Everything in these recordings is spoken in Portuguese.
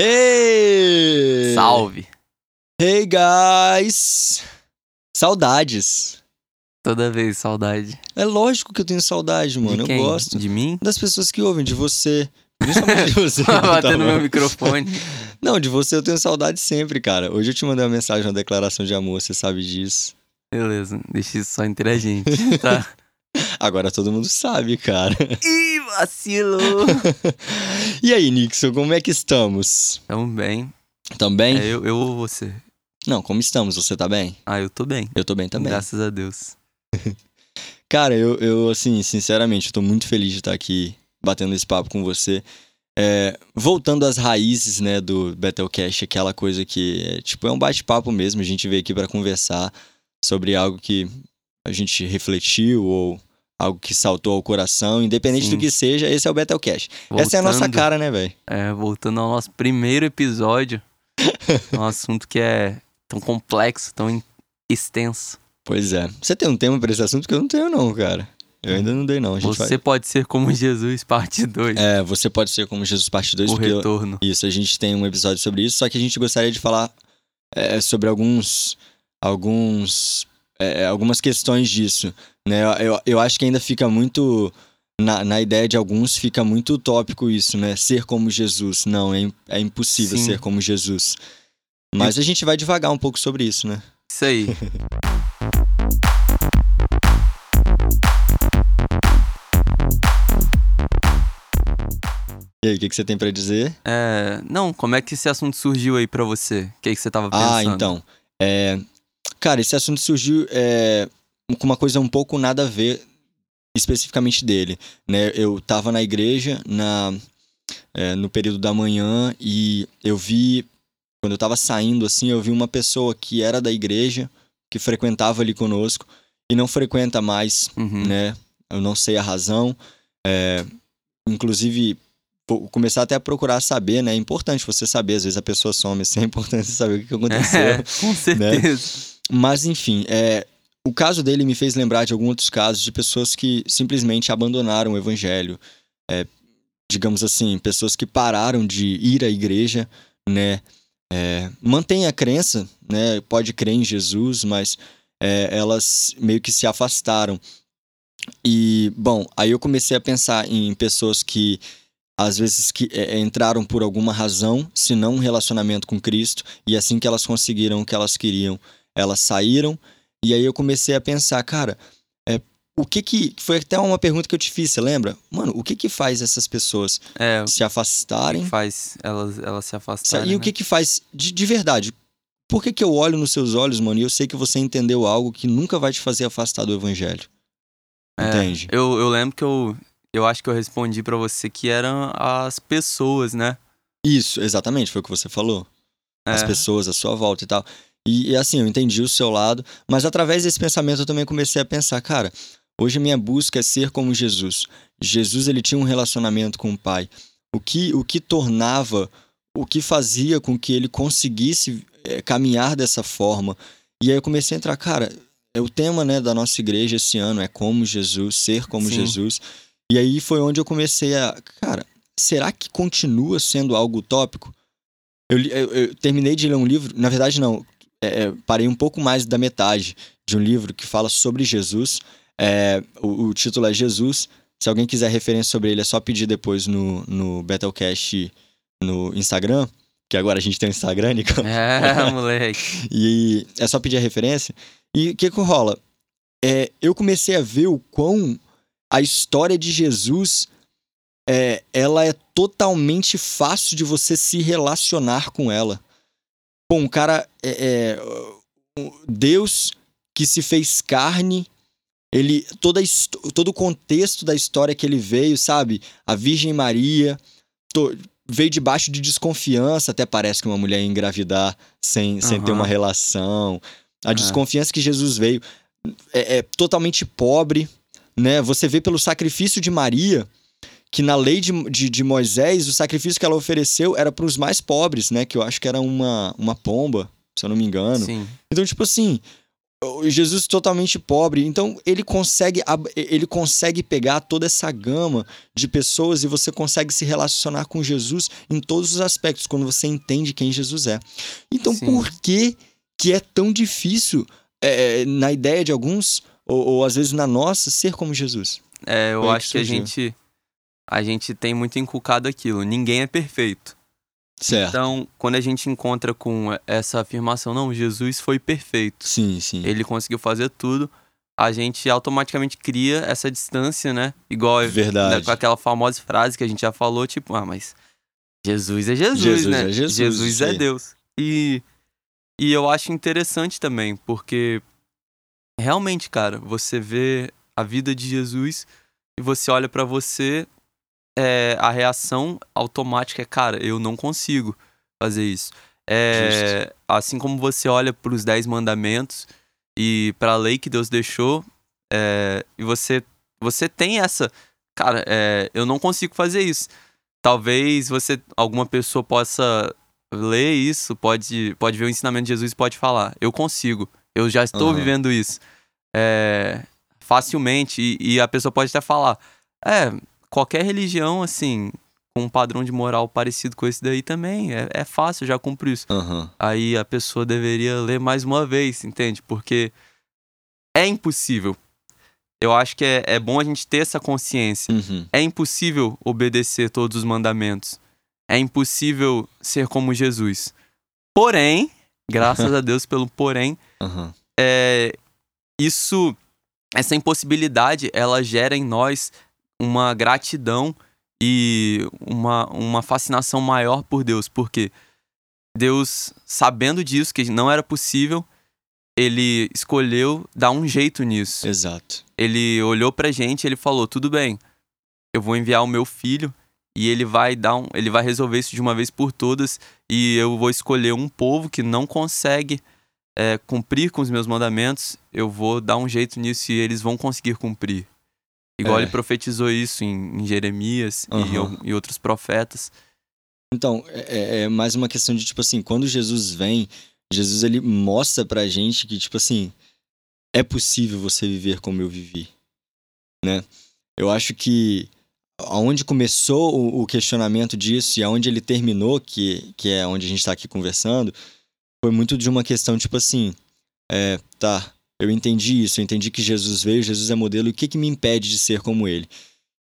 Hey! Salve! Hey, guys! Saudades. Toda vez, saudade. É lógico que eu tenho saudade, mano. Eu gosto De mim? das pessoas que ouvem, de você. Principalmente de você. tá Batendo no bom? meu microfone. Não, de você eu tenho saudade sempre, cara. Hoje eu te mandei uma mensagem, uma declaração de amor, você sabe disso. Beleza, deixa isso só entre a gente, tá? Agora todo mundo sabe, cara. Ih, vacilo! E aí, Nixon, como é que estamos? Tamo bem. Também? É, eu, eu ou você? Não, como estamos? Você tá bem? Ah, eu tô bem. Eu tô bem também. Graças a Deus. Cara, eu, eu, assim, sinceramente, eu tô muito feliz de estar aqui batendo esse papo com você. É, voltando às raízes, né, do Battlecast, aquela coisa que, é, tipo, é um bate-papo mesmo. A gente veio aqui pra conversar sobre algo que a gente refletiu ou algo que saltou ao coração. Independente Sim. do que seja, esse é o Battlecast. Essa é a nossa cara, né, velho? É, voltando ao nosso primeiro episódio, um assunto que é tão complexo, tão extenso. Pois é. Você tem um tema pra esse assunto que eu não tenho, não, cara. Eu ainda não dei, não. Você vai... pode ser como Jesus, parte 2. É, você pode ser como Jesus parte 2, o porque eu- retorno. Isso, a gente tem um episódio sobre isso, só que a gente gostaria de falar é, sobre alguns. alguns. é, algumas questões disso. Né? Eu, eu acho que ainda fica muito. Na, na ideia de alguns, fica muito utópico isso, né? Ser como Jesus. Não, é, é impossível Sim. ser como Jesus. Mas a gente vai devagar um pouco sobre isso, né? Isso aí. E aí, o que, que você tem pra dizer? É, não, como é que esse assunto surgiu aí pra você? O que, é que você tava pensando? Ah, então. É, cara, esse assunto surgiu é, com uma coisa um pouco nada a ver especificamente dele. Né? Eu tava na igreja na, é, no período da manhã e eu vi, quando eu tava saindo assim, eu vi uma pessoa que era da igreja, que frequentava ali conosco e não frequenta mais, Uhum. né? Eu não sei a razão. É, inclusive, vou começar até a procurar saber, né? É importante você saber, às vezes a pessoa some, assim, é importante você saber o que aconteceu. É, com certeza. Mas enfim, é, o caso dele me fez lembrar de alguns outros casos de pessoas que simplesmente abandonaram o evangelho. É, digamos assim, pessoas que pararam de ir à igreja, né? É, mantém a crença, né? Pode crer em Jesus, mas é, elas meio que se afastaram. E, bom, aí eu comecei a pensar em pessoas que às vezes que é, entraram por alguma razão, se não um relacionamento com Cristo, e assim que elas conseguiram o que elas queriam, elas saíram. E aí eu comecei a pensar, cara, é, o que que. Foi até uma pergunta que eu te fiz, você lembra? Mano, o que que faz essas pessoas É, se afastarem? faz elas, elas se afastarem. E o né? que que faz de, de verdade? Por que que eu olho nos seus olhos, mano, e eu sei que você entendeu algo que nunca vai te fazer afastar do evangelho? É, Entende? Eu, eu lembro que eu, eu acho que eu respondi pra você que eram as pessoas, né? Isso, exatamente, foi o que você falou. As É. pessoas à sua volta e tal. E, e, assim, eu entendi o seu lado, mas através desse pensamento eu também comecei a pensar, cara, hoje a minha busca é ser como Jesus. Jesus, ele tinha um relacionamento com o Pai. O que, o que tornava, o que fazia com que ele conseguisse eh, caminhar dessa forma. E aí eu comecei a entrar, cara, é o tema, né, da nossa igreja esse ano é como Jesus, ser como Sim. Jesus. E aí foi onde eu comecei a, cara, será que continua sendo algo utópico? Eu, eu- eu terminei de ler um livro, na verdade não, é, é, parei um pouco mais da metade de um livro que fala sobre Jesus. É, o, o título é Jesus. Se alguém quiser referência sobre ele, é só pedir depois no, no Battlecast no Instagram, que agora a gente tem o Instagram, Nico. É, moleque. E é só pedir a referência. E o que que rola? É, eu comecei a ver o quão a história de Jesus é, ela é totalmente fácil de você se relacionar com ela. Bom, um cara é, é, Deus que se fez carne, ele toda todo o contexto da história que ele veio, sabe? A Virgem Maria to- veio debaixo de desconfiança, até parece que uma mulher ia engravidar sem, sem ter uma relação. A É. desconfiança que Jesus veio é, é totalmente pobre, né? Você vê pelo sacrifício de Maria que na lei de, de, de Moisés, o sacrifício que ela ofereceu era para os mais pobres, né? Que eu acho que era uma, uma pomba, se eu não me engano. Sim. Então, tipo assim, Jesus totalmente pobre, então ele consegue ele consegue pegar toda essa gama de pessoas e você consegue se relacionar com Jesus em todos os aspectos quando você entende quem Jesus é. Então Sim. por que que é tão difícil é, na ideia de alguns ou, ou, às vezes na nossa ser como Jesus? É, eu Foi acho que, que a gente a gente tem muito inculcado aquilo. Ninguém é perfeito. Certo. Então, quando a gente encontra com essa afirmação, não, Jesus foi perfeito. Sim, sim. Ele conseguiu fazer tudo. A gente automaticamente cria essa distância, né? Igual Verdade. Né, com aquela famosa frase que a gente já falou, tipo, ah, mas Jesus é Jesus, Jesus né? É Jesus, Jesus é Deus. E, e eu acho interessante também, porque realmente, cara, você vê a vida de Jesus e você olha para você é, a reação automática é, cara, eu não consigo fazer isso. É, assim como você olha para os dez mandamentos e para a lei que Deus deixou, é, e você, você tem essa, cara, é, eu não consigo fazer isso. Talvez você, alguma pessoa possa ler isso, pode, pode ver o ensinamento de Jesus e pode falar, eu consigo, eu já estou uhum. vivendo isso é, facilmente e, e a pessoa pode até falar, é, qualquer religião, assim, com um padrão de moral parecido com esse daí também, é, é fácil, já cumpro isso. Uhum. Aí a pessoa deveria ler mais uma vez, entende? Porque é impossível. Eu acho que é, é bom a gente ter essa consciência. Uhum. É impossível obedecer todos os mandamentos. É impossível ser como Jesus. Porém, graças a Deus pelo porém, uhum. é, isso, essa impossibilidade, ela gera em nós uma gratidão e uma, uma fascinação maior por Deus, porque Deus, sabendo disso, que não era possível, ele escolheu dar um jeito nisso. Exato. Ele olhou pra gente e ele falou: tudo bem, eu vou enviar o meu filho e ele vai dar um, ele vai resolver isso de uma vez por todas e eu vou escolher um povo que não consegue é, cumprir com os meus mandamentos, eu vou dar um jeito nisso e eles vão conseguir cumprir. Igual é. ele profetizou isso em, em Jeremias uhum. e, e, outros profetas. Então, é, é, é, mais uma questão de, tipo assim, quando Jesus vem, Jesus ele mostra pra gente que, tipo assim, é possível você viver como eu vivi, né? Eu acho que aonde começou o, o questionamento disso e aonde ele terminou, que, que é onde a gente tá aqui conversando, foi muito de uma questão, tipo assim, é, tá, eu entendi isso, eu entendi que Jesus veio, Jesus é modelo, e o que, que me impede de ser como ele?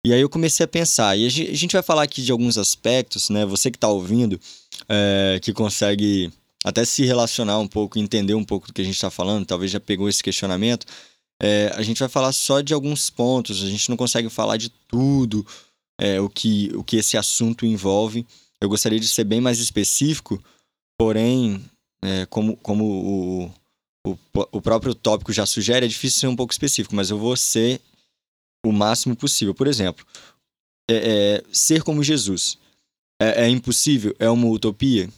E aí eu comecei a pensar, e a gente vai falar aqui de alguns aspectos, né? Você que está ouvindo, é, que consegue até se relacionar um pouco, entender um pouco do que a gente está falando, talvez já pegou esse questionamento. É, a gente vai falar só de alguns pontos, a gente não consegue falar de tudo é, o, que, o que esse assunto envolve. Eu gostaria de ser bem mais específico, porém, como, como o, o, o próprio tópico já sugere, é difícil ser um pouco específico, mas eu vou ser o máximo possível. Por exemplo, é, é, ser como Jesus é, é, impossível? É uma utopia?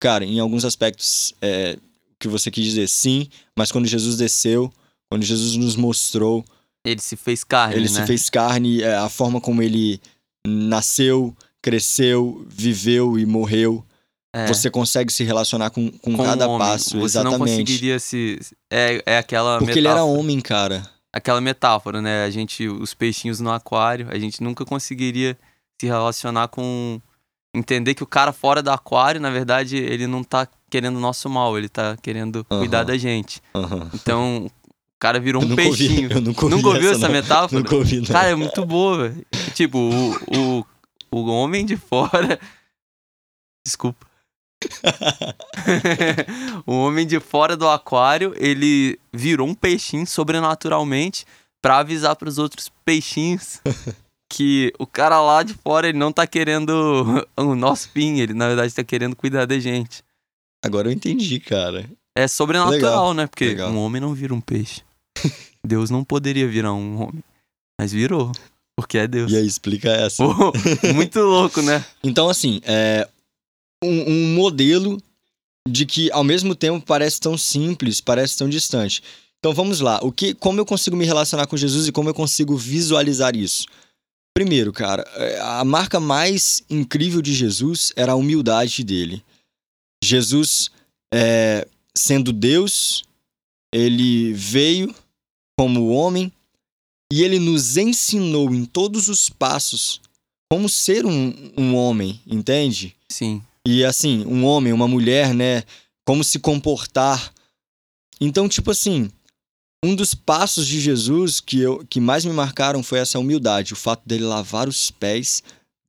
Cara, em alguns aspectos, é, o que você quis dizer, sim, mas quando Jesus desceu, quando Jesus nos mostrou. Ele se fez carne. Ele né? se fez carne, é, a forma como ele nasceu, cresceu, viveu e morreu. É. Você consegue se relacionar com, com, com cada um passo, Você exatamente. não conseguiria se... É, é aquela Porque metáfora. ele era homem, cara. Aquela metáfora, né? A gente, os peixinhos no aquário, a gente nunca conseguiria se relacionar com... Entender que o cara fora do aquário, na verdade, ele não tá querendo o nosso mal, ele tá querendo cuidar da gente. Então, o cara virou um peixinho. Ouvi, eu nunca ouvi nunca ouviu essa, essa metáfora? Nunca ouvi, não. Cara, é muito boa, velho. Tipo, o, o, o homem de fora... Desculpa. O homem de fora do aquário, ele virou um peixinho sobrenaturalmente para avisar para os outros peixinhos que o cara lá de fora ele não tá querendo o nosso fim, ele na verdade tá querendo cuidar da gente. Agora eu entendi, cara. É sobrenatural, Legal. né? Porque Legal. um homem não vira um peixe. Deus não poderia virar um homem, mas virou. Porque é Deus. E aí, explica essa. muito louco, né? Então, assim, é, um, um modelo de que ao mesmo tempo parece tão simples, parece tão distante. Então vamos lá, o que, como eu consigo me relacionar com Jesus e como eu consigo visualizar isso? Primeiro, cara, é, a marca mais incrível de Jesus era a humildade dele. Jesus, é, sendo Deus, ele veio como homem e ele nos ensinou em todos os passos como ser um, um homem, entende? Sim. E assim, um homem, uma mulher, né? Como se comportar. Então, tipo assim, um dos passos de Jesus que, eu, que mais me marcaram foi essa humildade, o fato dele lavar os pés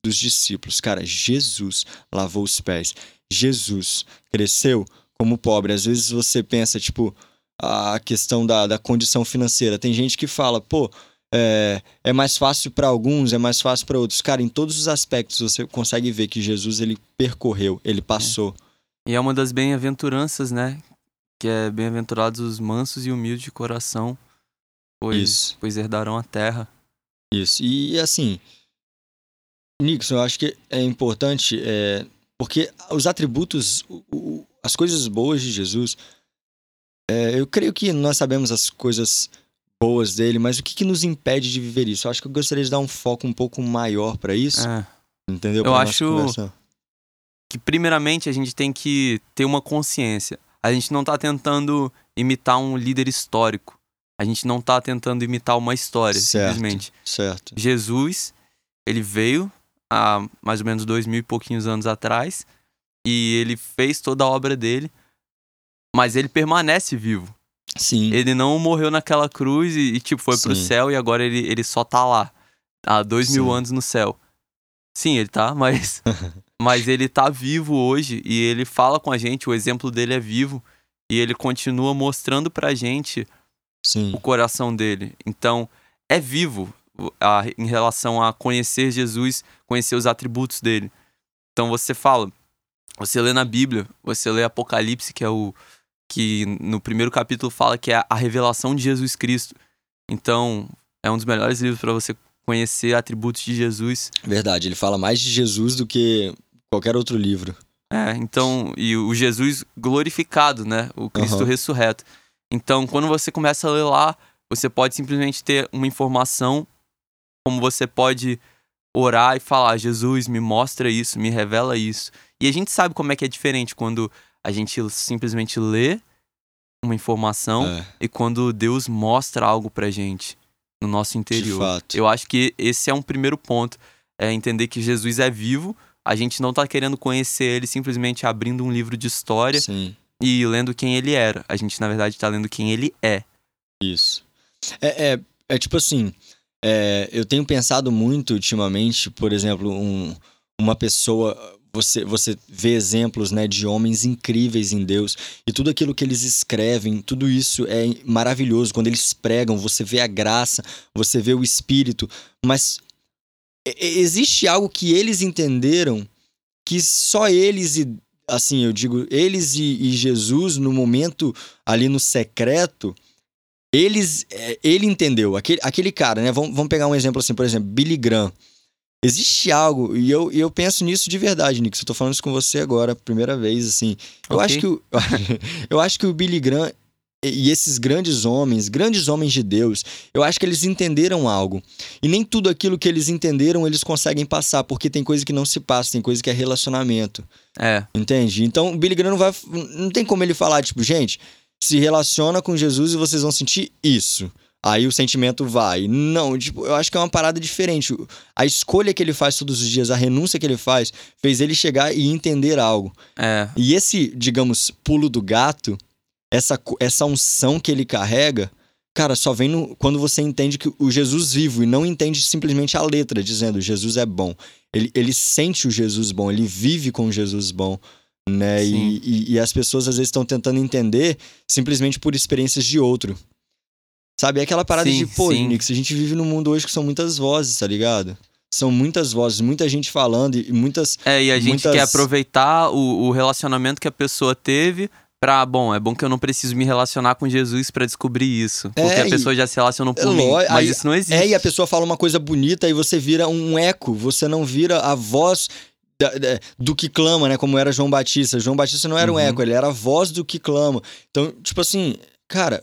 dos discípulos. Cara, Jesus lavou os pés. Jesus cresceu como pobre. Às vezes você pensa, tipo, a questão da, da condição financeira. Tem gente que fala, pô, é, é mais fácil para alguns, é mais fácil para outros. Cara, em todos os aspectos você consegue ver que Jesus ele percorreu, ele passou. É. E é uma das bem-aventuranças, né? Que é bem-aventurados os mansos e humildes de coração, pois, Isso. pois herdarão a terra. Isso. E assim, Nixon, eu acho que é importante, é, porque os atributos, o, o, as coisas boas de Jesus, é, eu creio que nós sabemos as coisas boas dele, mas o que, que nos impede de viver isso? Eu acho que eu gostaria de dar um foco um pouco maior para isso. É. Entendeu? Eu acho que, primeiramente, a gente tem que ter uma consciência. A gente não tá tentando imitar um líder histórico. A gente não tá tentando imitar uma história, certo, simplesmente. Certo. Jesus, ele veio há mais ou menos dois mil e pouquinhos anos atrás e ele fez toda a obra dele, mas ele permanece vivo. Sim. Ele não morreu naquela cruz e, e tipo, foi Sim. pro céu e agora ele, ele só tá lá. Há dois Sim. mil anos no céu. Sim, ele tá, mas. mas ele tá vivo hoje e ele fala com a gente, o exemplo dele é vivo. E ele continua mostrando pra gente Sim. o coração dele. Então, é vivo a, em relação a conhecer Jesus, conhecer os atributos dele. Então você fala, você lê na Bíblia, você lê Apocalipse, que é o, que no primeiro capítulo fala que é a revelação de Jesus Cristo. Então, é um dos melhores livros para você conhecer atributos de Jesus. Verdade, ele fala mais de Jesus do que qualquer outro livro. É, então, e o Jesus glorificado, né? O Cristo uhum. ressurreto. Então, quando você começa a ler lá, você pode simplesmente ter uma informação, como você pode orar e falar: Jesus, me mostra isso, me revela isso. E a gente sabe como é que é diferente quando a gente simplesmente lê uma informação é. e quando Deus mostra algo pra gente no nosso interior. De fato. Eu acho que esse é um primeiro ponto. É entender que Jesus é vivo, a gente não tá querendo conhecer ele simplesmente abrindo um livro de história Sim. e lendo quem ele era. A gente, na verdade, tá lendo quem ele é. Isso. É, é, é tipo assim, é, eu tenho pensado muito ultimamente, por exemplo, um, uma pessoa você, você vê exemplos né, de homens incríveis em Deus. E tudo aquilo que eles escrevem, tudo isso é maravilhoso. Quando eles pregam, você vê a graça, você vê o Espírito, mas existe algo que eles entenderam que só eles e assim eu digo eles e, e Jesus no momento ali no secreto eles é, ele entendeu. Aquele, aquele cara né vamos, vamos pegar um exemplo assim por exemplo Billy Graham Existe algo, e eu, e eu penso nisso de verdade, Nick. Eu tô falando isso com você agora, primeira vez, assim. Eu, okay. acho, que o, eu acho que o Billy Graham e esses grandes homens, grandes homens de Deus, eu acho que eles entenderam algo. E nem tudo aquilo que eles entenderam eles conseguem passar, porque tem coisa que não se passa, tem coisa que é relacionamento. É. Entende? Então, o Billy Graham não vai. Não tem como ele falar, tipo, gente, se relaciona com Jesus e vocês vão sentir isso aí o sentimento vai. Não, tipo, eu acho que é uma parada diferente. A escolha que ele faz todos os dias, a renúncia que ele faz, fez ele chegar e entender algo. É. E esse, digamos, pulo do gato, essa, essa unção que ele carrega, cara, só vem no, quando você entende que o Jesus vivo e não entende simplesmente a letra dizendo Jesus é bom. Ele, ele sente o Jesus bom, ele vive com o Jesus bom. Né? E, e, e as pessoas às vezes estão tentando entender simplesmente por experiências de outro. Sabe? É aquela parada sim, de, pô, sim. Nix, a gente vive num mundo hoje que são muitas vozes, tá ligado? São muitas vozes, muita gente falando e muitas. É, e a gente muitas... quer aproveitar o, o relacionamento que a pessoa teve pra, bom, é bom que eu não preciso me relacionar com Jesus para descobrir isso. Porque é, a pessoa já se relacionou por é, mim, mas aí, isso não existe. É, e a pessoa fala uma coisa bonita e você vira um eco, você não vira a voz da, da, do que clama, né? Como era João Batista. João Batista não era uhum. um eco, ele era a voz do que clama. Então, tipo assim, cara,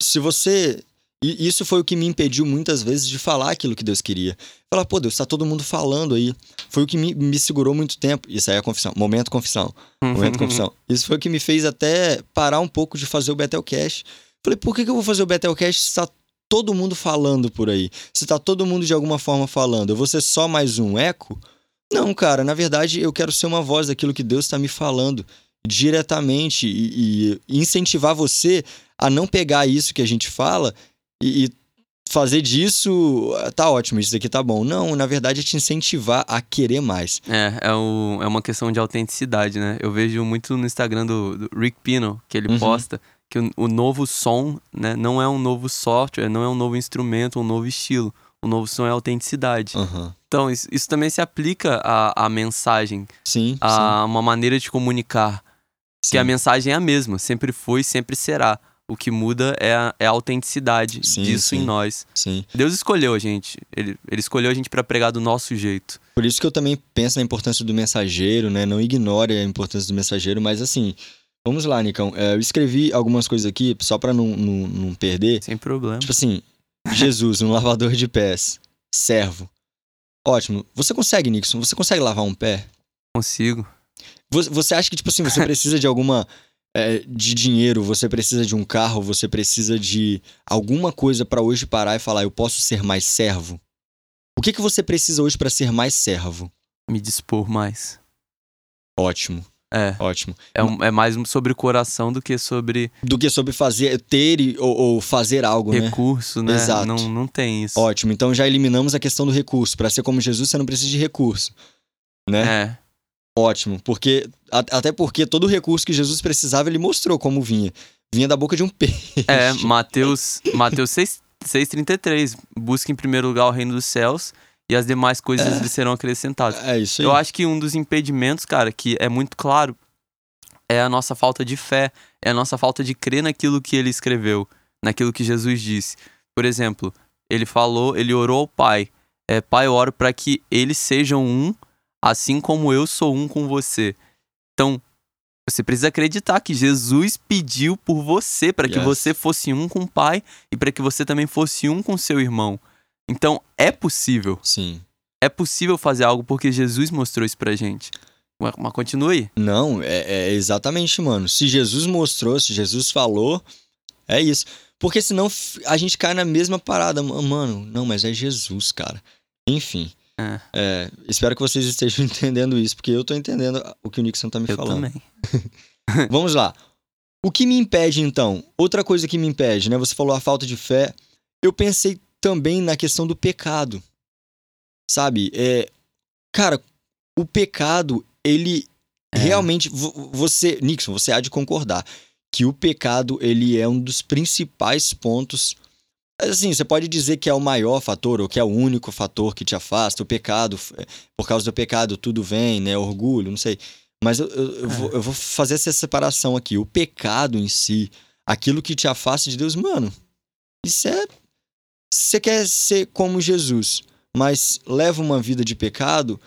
se você e isso foi o que me impediu muitas vezes de falar aquilo que Deus queria. Falar, pô, Deus, tá todo mundo falando aí. Foi o que me, me segurou muito tempo. Isso aí é a confissão. Momento confissão. Momento confissão. Isso foi o que me fez até parar um pouco de fazer o Betelcast. Falei, por que, que eu vou fazer o Betelcast se tá todo mundo falando por aí? Se tá todo mundo de alguma forma falando, eu vou ser só mais um eco? Não, cara, na verdade eu quero ser uma voz daquilo que Deus está me falando diretamente e, e, incentivar você a não pegar isso que a gente fala e, e fazer disso, ah, tá ótimo, isso daqui tá bom. Não, na verdade é te incentivar a querer mais. É, é, o, é uma questão de autenticidade, né? Eu vejo muito no Instagram do, do Rick Pino, que ele uhum. posta que o, o, novo som, né, não é um novo software, não é um novo instrumento, um novo estilo. O novo som é autenticidade. Uhum. Então, isso, isso, também se aplica à, à mensagem. Sim. A sim. uma maneira de comunicar. Sim. Que a mensagem é a mesma, sempre foi, sempre será. O que muda é a, é a autenticidade sim, disso sim. em nós. Sim. Deus escolheu a gente. Ele, ele escolheu a gente para pregar do nosso jeito. Por isso que eu também penso na importância do mensageiro, né? Não ignore a importância do mensageiro, mas assim, vamos lá, Nicão. É, eu escrevi algumas coisas aqui, só para não, não, não perder. Sem problema. Tipo assim, Jesus, um lavador de pés, servo. Ótimo. Você consegue, Nixon? Você consegue lavar um pé? Consigo. Você acha que, tipo assim, você precisa de alguma. É, de dinheiro, você precisa de um carro, você precisa de alguma coisa para hoje parar e falar, eu posso ser mais servo? O que, que você precisa hoje para ser mais servo? Me dispor mais. Ótimo. É. Ótimo. É, um, é, mais sobre o coração do que sobre. Do que sobre fazer, ter ou, ou fazer algo, recurso, né? Recurso, né? Exato. Não, não tem isso. Ótimo. Então já eliminamos a questão do recurso. Para ser como Jesus, você não precisa de recurso. Né? É. Ótimo, porque até porque todo o recurso que Jesus precisava, ele mostrou como vinha. Vinha da boca de um peixe. É, Mateus, Mateus 6,33. Busque em primeiro lugar o reino dos céus e as demais coisas é. lhe serão acrescentadas. É isso aí. Eu acho que um dos impedimentos, cara, que é muito claro, é a nossa falta de fé, é a nossa falta de crer naquilo que ele escreveu, naquilo que Jesus disse. Por exemplo, ele falou, ele orou ao Pai. É, pai, eu oro para que eles sejam um assim como eu sou um com você. Então, você precisa acreditar que Jesus pediu por você para que yes. você fosse um com o Pai e para que você também fosse um com seu irmão. Então, é possível. Sim. É possível fazer algo porque Jesus mostrou isso pra gente. Mas, aí. Não, é, é exatamente, mano. Se Jesus mostrou, se Jesus falou, é isso. Porque senão a gente cai na mesma parada. Mano, não, mas é Jesus, cara. Enfim. É. É, espero que vocês estejam entendendo isso, porque eu tô entendendo o que o Nixon tá me eu falando. Também. Vamos lá. O que me impede, então? Outra coisa que me impede, né? Você falou a falta de fé. Eu pensei também na questão do pecado. Sabe? É, cara, o pecado, ele é. realmente. Você, Nixon, você há de concordar que o pecado, ele é um dos principais pontos Assim, você pode dizer que é o maior fator ou que é o único fator que te afasta, o pecado, é, por causa do pecado tudo vem, né? Orgulho, não sei. Mas eu, eu, eu, vou, é. eu vou fazer essa separação aqui. O pecado em si, aquilo que te afasta de Deus, mano, isso é. Você quer ser como Jesus, mas leva uma vida de pecado,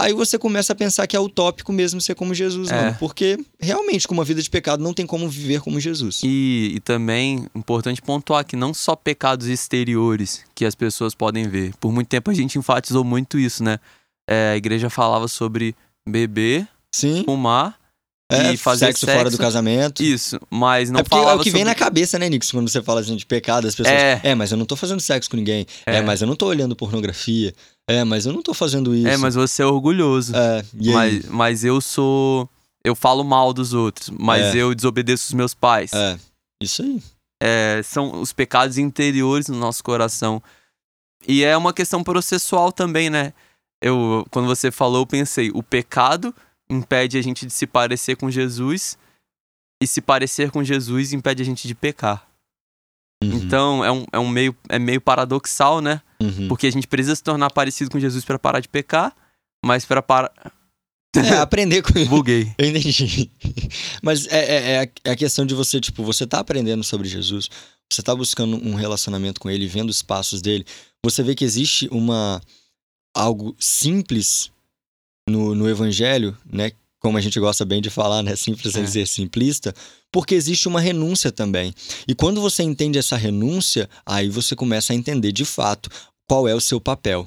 Aí você começa a pensar que é utópico mesmo ser como Jesus, é. mano. Porque realmente, com uma vida de pecado, não tem como viver como Jesus. E, e também, importante pontuar que não só pecados exteriores que as pessoas podem ver. Por muito tempo a gente enfatizou muito isso, né? É, a igreja falava sobre beber, Sim. fumar é, e fazer sexo, sexo, fora do casamento. Isso, mas não é falava é o que sobre... vem na cabeça, né, Nix? Quando você fala assim de pecado, as pessoas. É, é mas eu não tô fazendo sexo com ninguém. É. é. mas eu não tô olhando pornografia. É, mas eu não tô fazendo isso. É, mas você é orgulhoso. É? Mas, mas eu sou. Eu falo mal dos outros, mas é. eu desobedeço os meus pais. É, isso aí. É, são os pecados interiores no nosso coração. E é uma questão processual também, né? Eu, quando você falou, eu pensei, o pecado impede a gente de se parecer com Jesus e se parecer com Jesus impede a gente de pecar. Uhum. Então é um, é um meio, é meio paradoxal, né? Uhum. Porque a gente precisa se tornar parecido com Jesus para parar de pecar, mas para parar. É, aprender com Buguei. Eu entendi. Mas é, é, é, a questão de você, tipo, você tá aprendendo sobre Jesus, você tá buscando um relacionamento com ele, vendo os passos dele, você vê que existe uma algo simples no, no evangelho, né? Como a gente gosta bem de falar, né? Simples é. dizer simplista, porque existe uma renúncia também. E quando você entende essa renúncia, aí você começa a entender de fato qual é o seu papel.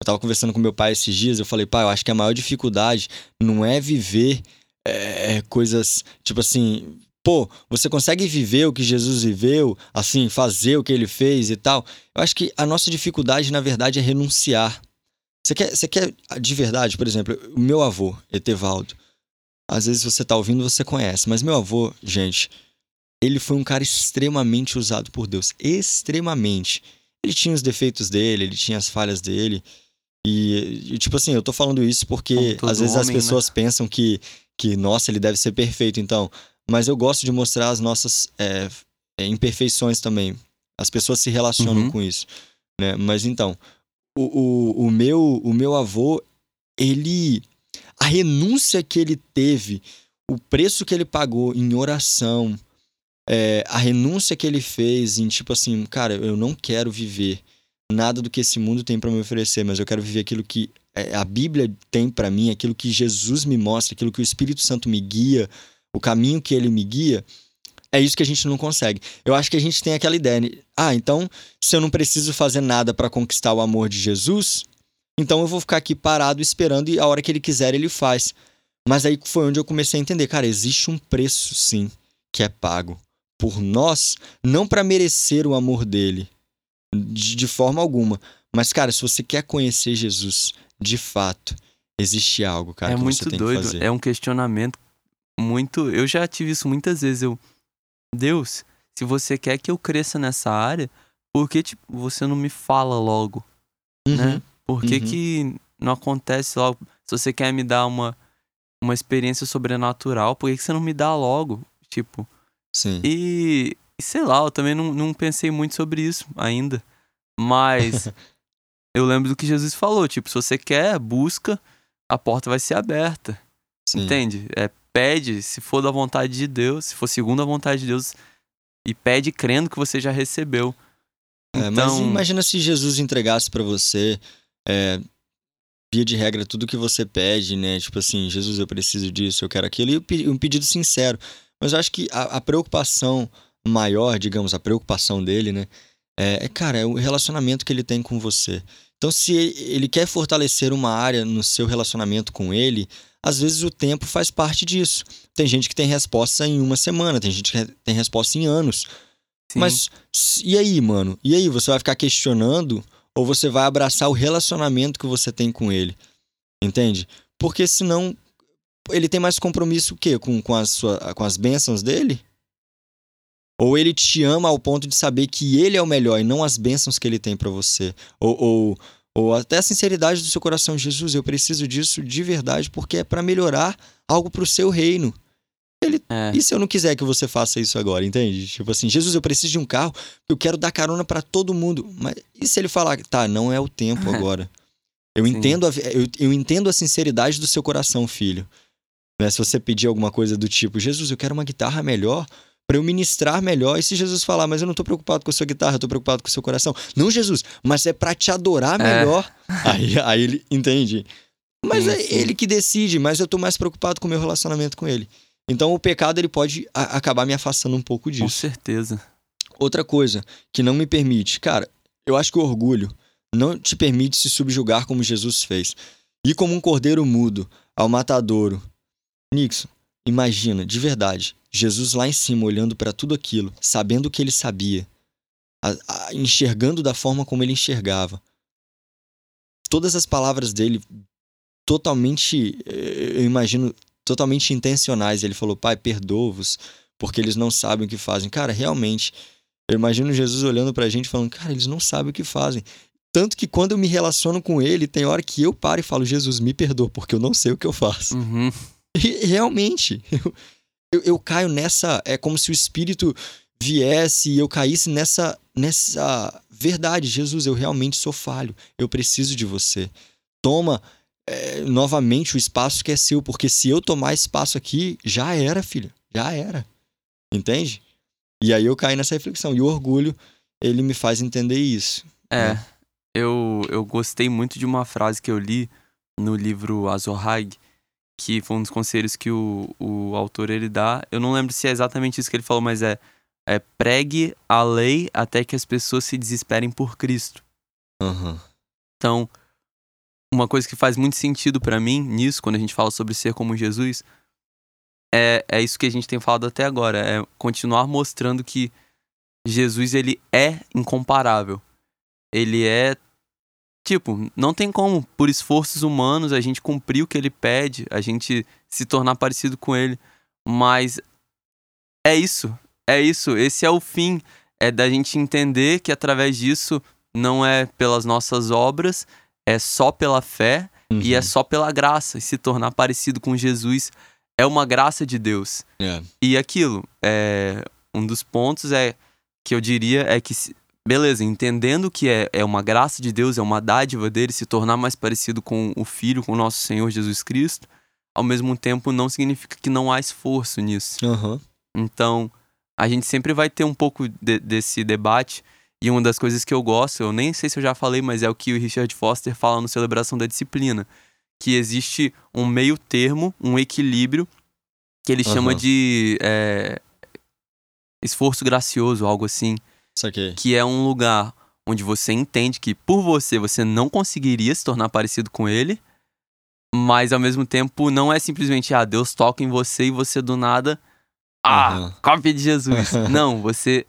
Eu estava conversando com meu pai esses dias, eu falei, pai, eu acho que a maior dificuldade não é viver é, coisas, tipo assim, pô, você consegue viver o que Jesus viveu, assim, fazer o que ele fez e tal. Eu acho que a nossa dificuldade, na verdade, é renunciar. Você quer, você quer de verdade, por exemplo, o meu avô, Etevaldo. Às vezes você tá ouvindo, você conhece, mas meu avô, gente, ele foi um cara extremamente usado por Deus, extremamente. Ele tinha os defeitos dele, ele tinha as falhas dele. E, e tipo assim, eu tô falando isso porque às vezes homem, as né? pessoas né? pensam que, que, nossa, ele deve ser perfeito, então. Mas eu gosto de mostrar as nossas é, é, imperfeições também. As pessoas se relacionam uhum. com isso. Né? Mas então, o, o, o, meu, o meu avô, ele. A renúncia que ele teve, o preço que ele pagou em oração, é, a renúncia que ele fez em tipo assim, cara, eu não quero viver nada do que esse mundo tem para me oferecer, mas eu quero viver aquilo que é, a Bíblia tem para mim, aquilo que Jesus me mostra, aquilo que o Espírito Santo me guia, o caminho que ele me guia. É isso que a gente não consegue. Eu acho que a gente tem aquela ideia, né? ah, então se eu não preciso fazer nada para conquistar o amor de Jesus, então eu vou ficar aqui parado esperando e a hora que ele quiser ele faz. Mas aí foi onde eu comecei a entender, cara, existe um preço sim que é pago por nós, não para merecer o amor dele, de, de forma alguma. Mas, cara, se você quer conhecer Jesus de fato, existe algo, cara, é que muito você tem doido. que fazer. É um questionamento muito. Eu já tive isso muitas vezes. Eu, Deus, se você quer que eu cresça nessa área, por que tipo, você não me fala logo? Né? Uhum. Né? Por que, uhum. que não acontece logo? Se você quer me dar uma, uma experiência sobrenatural, por que, que você não me dá logo? Tipo. Sim. E, sei lá, eu também não, não pensei muito sobre isso ainda. Mas eu lembro do que Jesus falou: tipo, se você quer, busca, a porta vai ser aberta. Sim. Entende? É, pede, se for da vontade de Deus, se for segundo a vontade de Deus, e pede crendo que você já recebeu. É, então... Mas imagina se Jesus entregasse para você, é, via de regra, tudo que você pede, né? Tipo assim, Jesus, eu preciso disso, eu quero aquilo, e um pedido sincero. Mas eu acho que a, a preocupação maior, digamos, a preocupação dele, né? É, é, cara, é o relacionamento que ele tem com você. Então, se ele quer fortalecer uma área no seu relacionamento com ele, às vezes o tempo faz parte disso. Tem gente que tem resposta em uma semana, tem gente que tem resposta em anos. Sim. Mas e aí, mano? E aí, você vai ficar questionando ou você vai abraçar o relacionamento que você tem com ele? Entende? Porque senão ele tem mais compromisso o quê? Com, com, as, sua, com as bênçãos dele? Ou ele te ama ao ponto de saber que ele é o melhor e não as bênçãos que ele tem para você? Ou, ou, ou até a sinceridade do seu coração, Jesus, eu preciso disso de verdade porque é para melhorar algo para o seu reino. Ele, é. E se eu não quiser que você faça isso agora, entende? Tipo assim, Jesus, eu preciso de um carro, eu quero dar carona para todo mundo. Mas e se ele falar, tá, não é o tempo agora? Eu entendo, a, eu, eu, entendo a sinceridade do seu coração, filho. Né? Se você pedir alguma coisa do tipo, Jesus, eu quero uma guitarra melhor para eu ministrar melhor. E se Jesus falar, mas eu não tô preocupado com a sua guitarra, eu tô preocupado com o seu coração. Não, Jesus, mas é para te adorar é. melhor. É. Aí, aí ele entende. Mas sim, é sim. ele que decide, mas eu tô mais preocupado com o meu relacionamento com ele. Então o pecado ele pode acabar me afastando um pouco disso. Com certeza. Outra coisa que não me permite, cara, eu acho que o orgulho não te permite se subjugar como Jesus fez. E como um cordeiro mudo ao matadouro. Nixon, imagina, de verdade, Jesus lá em cima, olhando para tudo aquilo, sabendo o que ele sabia, a, a, enxergando da forma como ele enxergava. Todas as palavras dele, totalmente, eh, eu imagino, totalmente intencionais. Ele falou: Pai, perdoa-vos, porque eles não sabem o que fazem. Cara, realmente, eu imagino Jesus olhando pra gente falando: Cara, eles não sabem o que fazem. Tanto que quando eu me relaciono com ele, tem hora que eu paro e falo: Jesus, me perdoa, porque eu não sei o que eu faço. Uhum. E, realmente, eu, eu, eu caio nessa. É como se o Espírito viesse e eu caísse nessa, nessa verdade. Jesus, eu realmente sou falho. Eu preciso de você. Toma é, novamente o espaço que é seu, porque se eu tomar espaço aqui, já era, filho. Já era. Entende? E aí eu caio nessa reflexão. E o orgulho, ele me faz entender isso. É. Né? Eu, eu gostei muito de uma frase que eu li no livro Azorhag, que foi um dos conselhos que o, o autor ele dá. Eu não lembro se é exatamente isso que ele falou, mas é, é pregue a lei até que as pessoas se desesperem por Cristo. Uhum. Então, uma coisa que faz muito sentido para mim nisso, quando a gente fala sobre ser como Jesus, é, é isso que a gente tem falado até agora. É continuar mostrando que Jesus, ele é incomparável. Ele é. Tipo, não tem como, por esforços humanos, a gente cumprir o que ele pede, a gente se tornar parecido com ele. Mas é isso. É isso. Esse é o fim. É da gente entender que através disso não é pelas nossas obras, é só pela fé uhum. e é uhum. só pela graça. E se tornar parecido com Jesus é uma graça de Deus. Yeah. E aquilo, é, um dos pontos é que eu diria é que, beleza, entendendo que é, é uma graça de Deus, é uma dádiva dele se tornar mais parecido com o Filho, com o nosso Senhor Jesus Cristo, ao mesmo tempo não significa que não há esforço nisso. Uhum. Então, a gente sempre vai ter um pouco de, desse debate. E uma das coisas que eu gosto, eu nem sei se eu já falei, mas é o que o Richard Foster fala no Celebração da Disciplina que existe um meio termo, um equilíbrio, que ele uhum. chama de é, esforço gracioso, algo assim. Saquei. Que é um lugar onde você entende que por você você não conseguiria se tornar parecido com ele, mas ao mesmo tempo não é simplesmente ah, Deus toca em você e você do nada ah, uhum. cópia de Jesus. não, você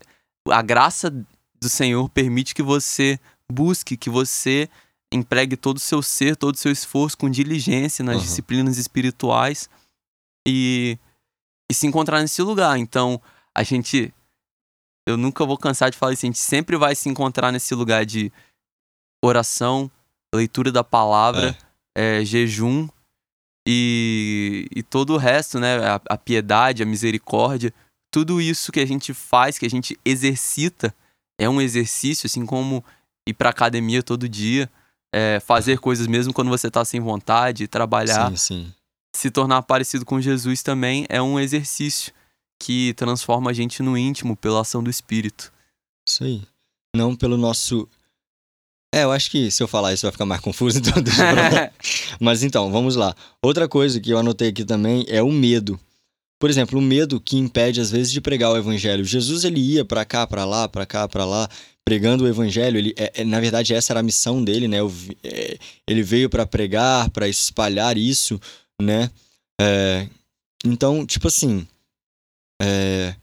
a graça do Senhor permite que você busque, que você empregue todo o seu ser, todo o seu esforço com diligência nas uhum. disciplinas espirituais e, e se encontrar nesse lugar. Então, a gente. Eu nunca vou cansar de falar isso, a gente sempre vai se encontrar nesse lugar de oração, leitura da palavra, é. É, jejum e, e todo o resto, né? A, a piedade, a misericórdia, tudo isso que a gente faz, que a gente exercita, é um exercício, assim como ir para academia todo dia é, fazer coisas mesmo quando você tá sem vontade, trabalhar. Sim, sim. Se tornar parecido com Jesus também é um exercício que transforma a gente no íntimo pela ação do Espírito. Isso aí. Não pelo nosso. É, eu acho que se eu falar isso vai ficar mais confuso, então deixa eu Mas então, vamos lá. Outra coisa que eu anotei aqui também é o medo. Por exemplo, o medo que impede às vezes de pregar o evangelho. Jesus ele ia para cá, para lá, para cá, para lá, pregando o evangelho. Ele, é, é, na verdade, essa era a missão dele, né? É, ele veio para pregar, para espalhar isso, né? É, então, tipo assim, é,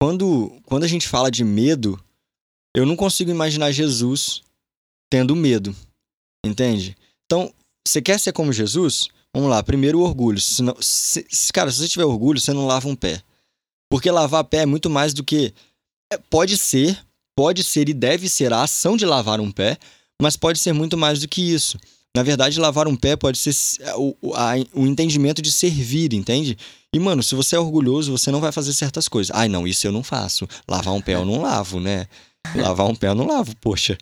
quando, quando a gente fala de medo, eu não consigo imaginar Jesus tendo medo, entende? Então, você quer ser como Jesus? Vamos lá, primeiro o orgulho. Se, cara, se você tiver orgulho, você não lava um pé. Porque lavar pé é muito mais do que. Pode ser, pode ser e deve ser a ação de lavar um pé, mas pode ser muito mais do que isso. Na verdade, lavar um pé pode ser o, a, o entendimento de servir, entende? E, mano, se você é orgulhoso, você não vai fazer certas coisas. Ai, não, isso eu não faço. Lavar um pé eu não lavo, né? Lavar um pé eu não lavo, poxa.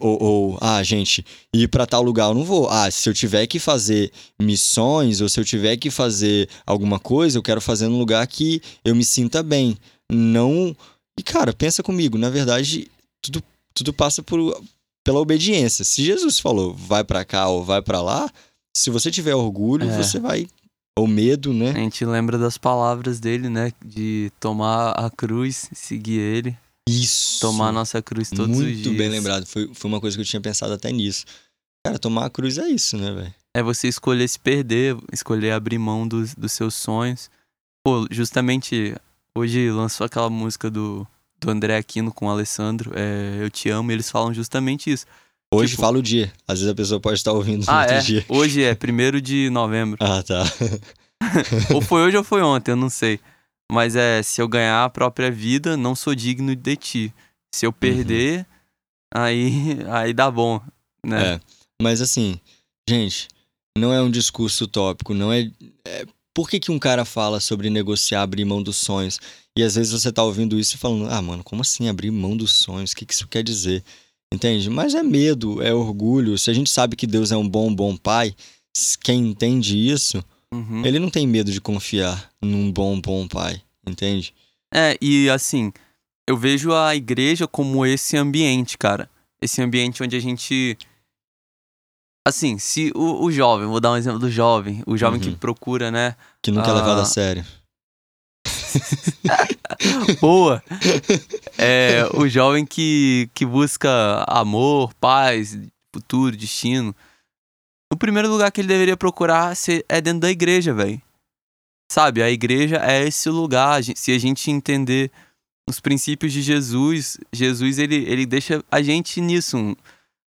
Ou, ou ah, gente, ir para tal lugar eu não vou. Ah, se eu tiver que fazer missões ou se eu tiver que fazer alguma coisa, eu quero fazer num lugar que eu me sinta bem. Não e, cara, pensa comigo, na verdade, tudo, tudo passa por, pela obediência. Se Jesus falou, vai para cá ou vai para lá, se você tiver orgulho, é. você vai. Ou medo, né? A gente lembra das palavras dele, né? De tomar a cruz, seguir ele. Isso. Tomar a nossa cruz todos Muito os dias. Muito bem lembrado. Foi, foi uma coisa que eu tinha pensado até nisso. Cara, tomar a cruz é isso, né, velho? É você escolher se perder, escolher abrir mão dos, dos seus sonhos. Pô, justamente Hoje lançou aquela música do, do André Aquino com o Alessandro, é, Eu Te Amo, e eles falam justamente isso. Hoje tipo... fala o dia. Às vezes a pessoa pode estar ouvindo ah, no outro é? dia. Hoje é, primeiro de novembro. ah, tá. ou foi hoje ou foi ontem, eu não sei. Mas é, se eu ganhar a própria vida, não sou digno de ti. Se eu perder, uhum. aí, aí dá bom, né? É, mas assim, gente, não é um discurso utópico, não é, é por que, que um cara fala sobre negociar, abrir mão dos sonhos? E às vezes você tá ouvindo isso e falando, ah, mano, como assim abrir mão dos sonhos? O que, que isso quer dizer? Entende? Mas é medo, é orgulho. Se a gente sabe que Deus é um bom, bom pai, quem entende isso, uhum. ele não tem medo de confiar num bom, bom pai. Entende? É, e assim, eu vejo a igreja como esse ambiente, cara. Esse ambiente onde a gente Assim, se o, o jovem, vou dar um exemplo do jovem, o jovem uhum. que procura, né? Que nunca é levado a sério. Boa! É, o jovem que, que busca amor, paz, futuro, destino. O primeiro lugar que ele deveria procurar é dentro da igreja, velho. sabe, a igreja é esse lugar. Se a gente entender os princípios de Jesus, Jesus ele, ele deixa a gente nisso.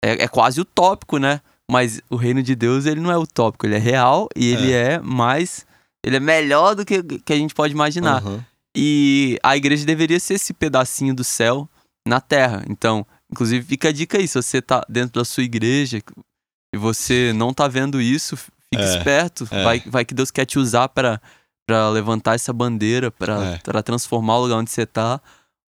É, é quase utópico, né? Mas o reino de Deus, ele não é utópico, ele é real e ele é, é mais. Ele é melhor do que, que a gente pode imaginar. Uhum. E a igreja deveria ser esse pedacinho do céu na terra. Então, inclusive, fica a dica aí: se você tá dentro da sua igreja e você não tá vendo isso, fique é, esperto. É. Vai, vai que Deus quer te usar para para levantar essa bandeira, para é. transformar o lugar onde você tá,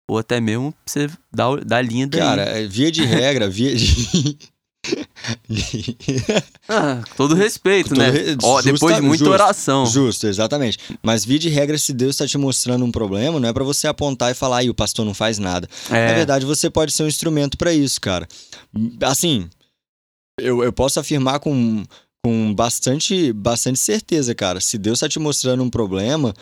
ou até mesmo você dar, dar linha daí. Cara, é, via de regra, via de. ah, todo respeito, todo né? Re... Ó, depois de muita justo, oração. Justo, exatamente. Mas via de regra, se Deus está te mostrando um problema, não é para você apontar e falar, aí o pastor não faz nada. É. Na verdade, você pode ser um instrumento para isso, cara. Assim, eu, eu posso afirmar com com bastante, bastante certeza, cara. Se Deus está te mostrando um problema,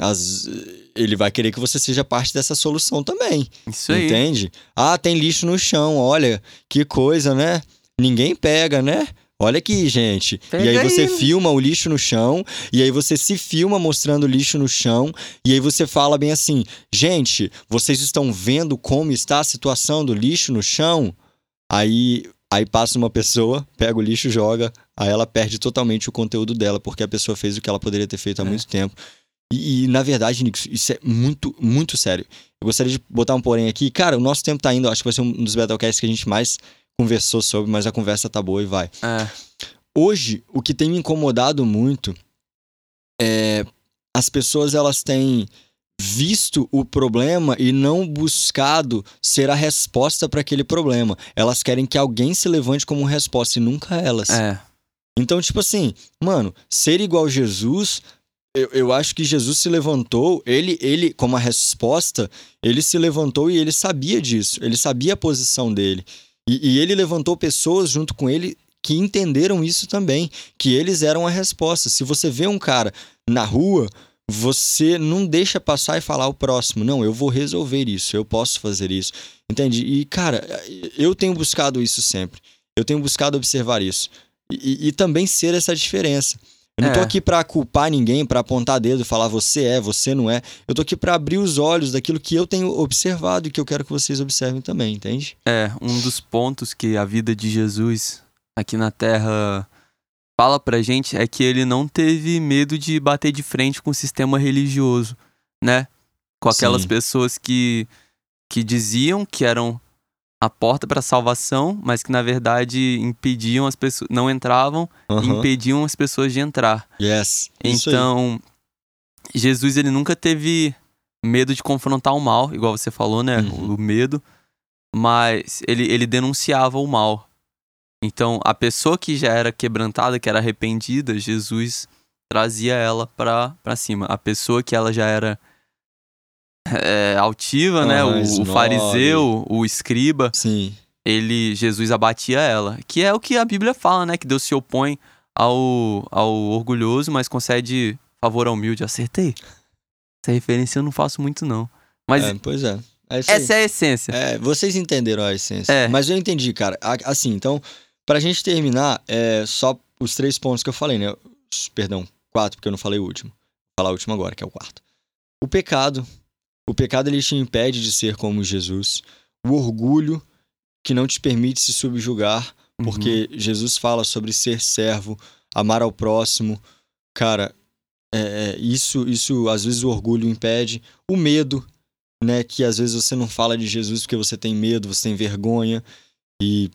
as, ele vai querer que você seja parte dessa solução também. Isso aí. Entende? Ah, tem lixo no chão, olha, que coisa, né? Ninguém pega, né? Olha aqui, gente. Pega e aí você aí. filma o lixo no chão, e aí você se filma mostrando o lixo no chão, e aí você fala bem assim: gente, vocês estão vendo como está a situação do lixo no chão? Aí Aí passa uma pessoa, pega o lixo, joga, aí ela perde totalmente o conteúdo dela, porque a pessoa fez o que ela poderia ter feito há é. muito tempo. E, e, na verdade, Nico, isso é muito, muito sério. Eu gostaria de botar um porém aqui. Cara, o nosso tempo tá indo, acho que vai ser um dos Battlecasts que a gente mais conversou sobre, mas a conversa tá boa e vai. É. Hoje, o que tem me incomodado muito é as pessoas elas têm visto o problema e não buscado ser a resposta para aquele problema. Elas querem que alguém se levante como resposta e nunca elas. É. Então, tipo assim, mano, ser igual Jesus, eu, eu acho que Jesus se levantou, ele, ele, como a resposta, ele se levantou e ele sabia disso, ele sabia a posição dele. E, e ele levantou pessoas junto com ele que entenderam isso também, que eles eram a resposta. Se você vê um cara na rua você não deixa passar e falar o próximo. Não, eu vou resolver isso, eu posso fazer isso. Entende? E, cara, eu tenho buscado isso sempre. Eu tenho buscado observar isso. E, e também ser essa diferença. Eu não é. tô aqui para culpar ninguém, para apontar dedo, falar você é, você não é. Eu tô aqui para abrir os olhos daquilo que eu tenho observado e que eu quero que vocês observem também, entende? É, um dos pontos que a vida de Jesus aqui na Terra fala pra gente é que ele não teve medo de bater de frente com o sistema religioso, né? Com aquelas Sim. pessoas que, que diziam que eram a porta para a salvação, mas que na verdade impediam as pessoas, não entravam, uhum. impediam as pessoas de entrar. Yes. Então, Jesus ele nunca teve medo de confrontar o mal, igual você falou, né? Uhum. O medo, mas ele, ele denunciava o mal. Então, a pessoa que já era quebrantada, que era arrependida, Jesus trazia ela pra cima. A pessoa que ela já era é, altiva, né? O, o, fariseu, o escriba. Sim. Ele, Jesus abatia ela. Que é o que a Bíblia fala, né? Que Deus se opõe ao, ao orgulhoso, mas concede favor ao humilde. Acertei. Essa referência eu não faço muito, não. Mas, é, pois é. é essa é a essência. É, vocês entenderam a essência. É. Mas eu entendi, cara. Assim, então, Pra gente terminar, é só os três pontos que eu falei, né? Perdão, quatro, porque eu não falei o último. Vou falar o último agora, que é o quarto. O pecado. O pecado ele te impede de ser como Jesus. O orgulho que não te permite se subjugar, porque uhum. Jesus fala sobre ser servo, amar ao próximo. Cara, é, é, isso, isso às vezes o orgulho impede. O medo, né? Que às vezes você não fala de Jesus porque você tem medo, você tem vergonha. E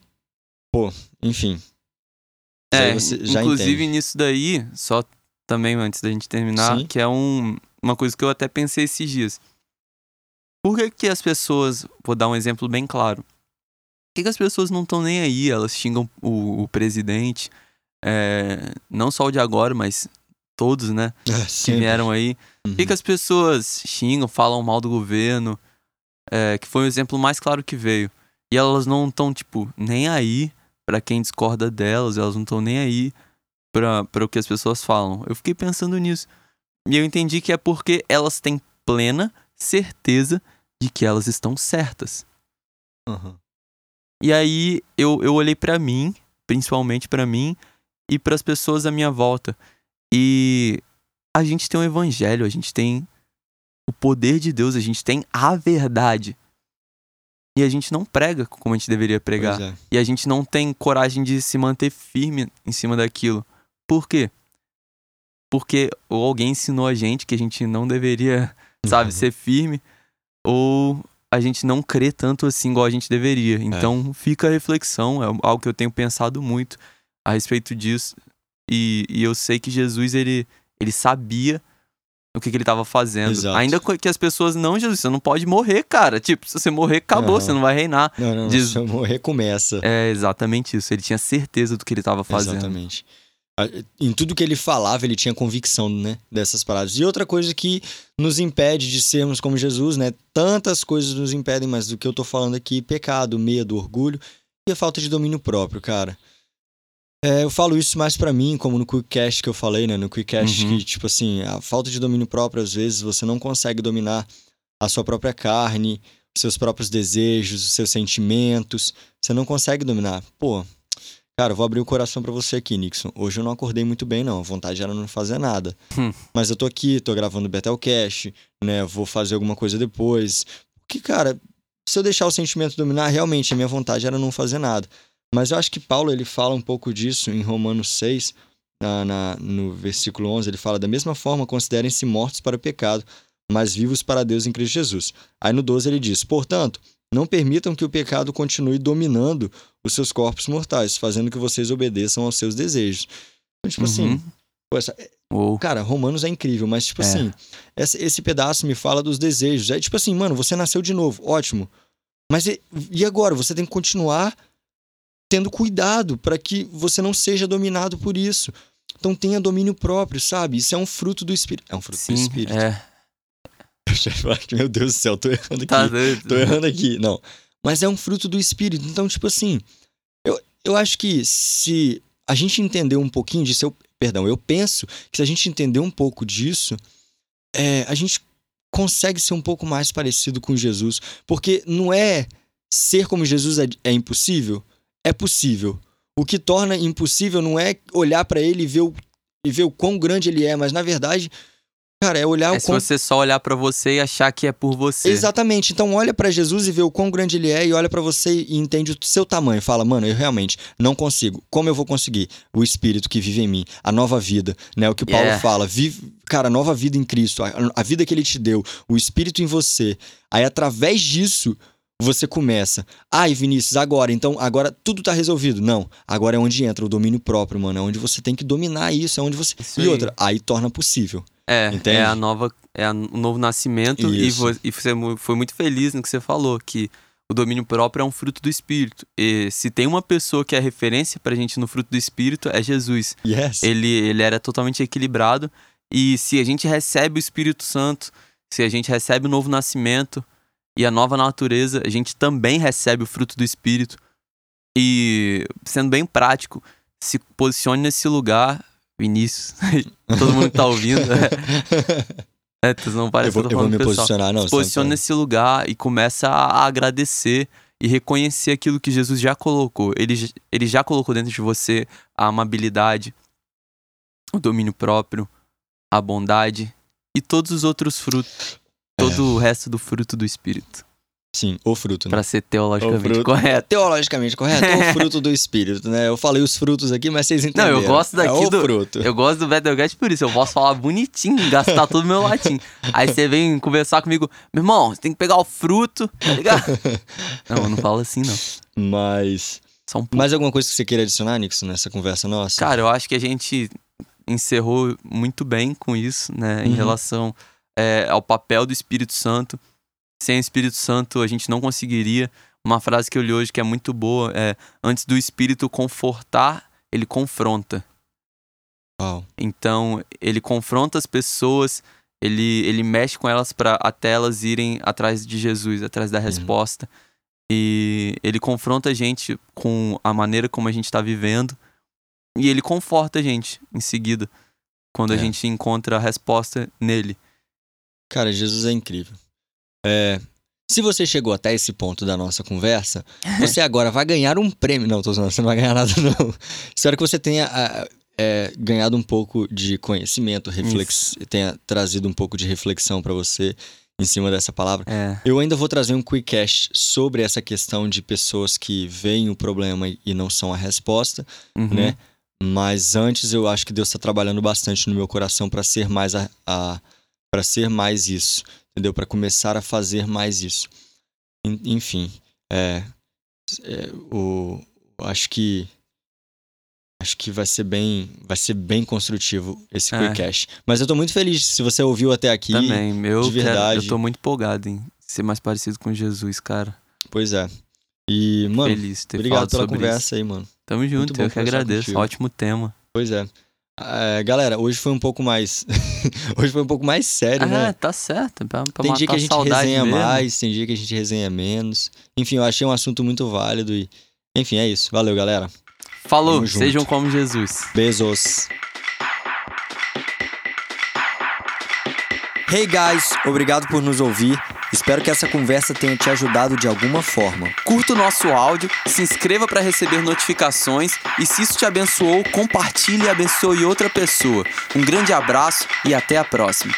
Pô, enfim. É, inclusive entende. nisso daí, só também antes da gente terminar, Sim. que é um, uma coisa que eu até pensei esses dias. Por que, que as pessoas, vou dar um exemplo bem claro, por que, que as pessoas não estão nem aí? Elas xingam o, o presidente, é, não só o de agora, mas todos, né? É, que vieram aí. Uhum. Por que, que as pessoas xingam, falam mal do governo? É, que foi o exemplo mais claro que veio. E elas não estão, tipo, nem aí para quem discorda delas, elas não estão nem aí para o que as pessoas falam. Eu fiquei pensando nisso. E eu entendi que é porque elas têm plena certeza de que elas estão certas. Uhum. E aí eu, eu olhei para mim, principalmente para mim, e para as pessoas à minha volta. E a gente tem o evangelho, a gente tem o poder de Deus, a gente tem a verdade. E a gente não prega como a gente deveria pregar. É. E a gente não tem coragem de se manter firme em cima daquilo. Por quê? Porque alguém ensinou a gente que a gente não deveria, sabe, uhum. ser firme, ou a gente não crê tanto assim igual a gente deveria. É. Então é. fica a reflexão, é algo que eu tenho pensado muito a respeito disso. E, e eu sei que Jesus, ele, ele sabia o que, que ele estava fazendo. Exato. Ainda que as pessoas, não, Jesus, você não pode morrer, cara. Tipo, se você morrer, acabou, não. você não vai reinar. Não, não, Diz... se você morrer, começa. É exatamente isso. Ele tinha certeza do que ele estava fazendo. Exatamente. Em tudo que ele falava, ele tinha convicção, né, dessas paradas. E outra coisa que nos impede de sermos como Jesus, né? Tantas coisas nos impedem, mas do que eu tô falando aqui, pecado, medo, orgulho e a falta de domínio próprio, cara. É, eu falo isso mais para mim, como no Quickcast que eu falei, né? No Quickcast uhum. que, tipo assim, a falta de domínio próprio, às vezes, você não consegue dominar a sua própria carne, os seus próprios desejos, os seus sentimentos. Você não consegue dominar. Pô, cara, eu vou abrir o coração para você aqui, Nixon. Hoje eu não acordei muito bem, não. A vontade era não fazer nada. Hum. Mas eu tô aqui, tô gravando o Betelcast, né? Vou fazer alguma coisa depois. Porque, cara, se eu deixar o sentimento dominar, realmente a minha vontade era não fazer nada. Mas eu acho que Paulo ele fala um pouco disso em Romanos 6, na, na, no versículo 11. Ele fala: Da mesma forma, considerem-se mortos para o pecado, mas vivos para Deus em Cristo Jesus. Aí no 12 ele diz: Portanto, não permitam que o pecado continue dominando os seus corpos mortais, fazendo que vocês obedeçam aos seus desejos. Então, tipo assim, uhum. assim. Essa, Cara, Romanos é incrível, mas, tipo é. assim, esse, esse pedaço me fala dos desejos. É tipo assim, mano, você nasceu de novo, ótimo. Mas e, e agora? Você tem que continuar tendo cuidado para que você não seja dominado por isso. Então tenha domínio próprio, sabe? Isso é um fruto do espírito. É um fruto Sim, do espírito. É. Meu Deus do céu, tô errando tá aqui. Tá doido. Tô errando aqui. Não. Mas é um fruto do espírito. Então, tipo assim, eu, eu acho que se a gente entender um pouquinho disso, eu, perdão, eu penso que se a gente entender um pouco disso, é, a gente consegue ser um pouco mais parecido com Jesus. Porque não é ser como Jesus é, é impossível, é possível. O que torna impossível não é olhar para ele e ver, o, e ver o quão grande ele é, mas na verdade, cara, é olhar é o quão... se você só olhar para você e achar que é por você. Exatamente. Então olha para Jesus e vê o quão grande ele é e olha para você e entende o seu tamanho. Fala, mano, eu realmente não consigo. Como eu vou conseguir? O espírito que vive em mim, a nova vida, né? O que Paulo yeah. fala, vive, cara, nova vida em Cristo, a, a vida que ele te deu, o espírito em você. Aí através disso, você começa. Ai, Vinícius, agora, então agora tudo tá resolvido. Não, agora é onde entra o domínio próprio, mano. É onde você tem que dominar isso, é onde você. Isso e aí. outra, aí torna possível. É, é entende? é a nova, é o novo nascimento e, e você foi muito feliz no que você falou, que o domínio próprio é um fruto do Espírito. E se tem uma pessoa que é referência pra gente no fruto do Espírito, é Jesus. Yes. Ele, ele era totalmente equilibrado. E se a gente recebe o Espírito Santo, se a gente recebe o novo nascimento, e a nova natureza, a gente também recebe o fruto do Espírito. E, sendo bem prático, se posicione nesse lugar, Vinícius, todo mundo que tá ouvindo. É, é, tu não parece eu vou, que eu tô falando eu vou me pessoal. posicionar, não. Se posicione nesse lugar e começa a agradecer e reconhecer aquilo que Jesus já colocou. Ele, ele já colocou dentro de você a amabilidade, o domínio próprio, a bondade e todos os outros frutos todo é. o resto do fruto do Espírito. Sim, o fruto, né? Pra ser teologicamente correto. Teologicamente correto, o fruto do Espírito, né? Eu falei os frutos aqui, mas vocês entenderam. Não, eu gosto daqui é do... fruto. Eu gosto do Betelgeuse por isso, eu posso falar bonitinho, gastar todo o meu latim. Aí você vem conversar comigo, meu irmão, você tem que pegar o fruto, tá ligado? não, eu não falo assim, não. Mas... Um Mais alguma coisa que você queira adicionar, Nixon, nessa conversa nossa? Cara, eu acho que a gente encerrou muito bem com isso, né? Em uhum. relação é, ao papel do Espírito Santo. Sem o Espírito Santo a gente não conseguiria. Uma frase que eu li hoje que é muito boa é: antes do Espírito confortar, ele confronta. Wow. Então, ele confronta as pessoas, ele, ele mexe com elas para até elas irem atrás de Jesus, atrás da uhum. resposta. E ele confronta a gente com a maneira como a gente está vivendo. E ele conforta a gente em seguida, quando é. a gente encontra a resposta nele. Cara, Jesus é incrível. É, se você chegou até esse ponto da nossa conversa, você agora vai ganhar um prêmio. Não, tô zoando, você não vai ganhar nada, não. Espero que você tenha. é, ganhado um pouco de conhecimento, reflex... tenha trazido um pouco de reflexão para você em cima dessa palavra. É. Eu ainda vou trazer um quickcast sobre essa questão de pessoas que veem o problema e não são a resposta, Uhum. né? Mas antes eu acho que Deus está trabalhando bastante no meu coração para ser mais a, a para ser mais isso, entendeu? Para começar a fazer mais isso. En- Enfim, é, é, o acho que acho que vai ser bem vai ser bem construtivo esse É. quickcast. Mas eu tô muito feliz se você ouviu até aqui. Também, eu, de quero- verdade. eu tô muito empolgado em ser mais parecido com Jesus, cara. Pois é. E, mano, Feliz ter obrigado pela conversa isso. aí, mano. Tamo junto, eu que agradeço. contigo. Ótimo tema. Pois é. É, galera, hoje foi um pouco mais. hoje foi um pouco mais sério, ah, né? tá certo. Pra, pra Tem dia que a gente resenha mesmo. mais, tem dia que a gente resenha menos. Enfim, eu achei um assunto muito válido e. Enfim, é isso. Valeu, galera. Falou, sejam como Jesus. Beijos. Hey guys, obrigado por nos ouvir. Espero que essa conversa tenha te ajudado de alguma forma. Curta o nosso áudio, se inscreva para receber notificações e se isso te abençoou, compartilhe e abençoe outra pessoa. Um grande abraço e até a próxima.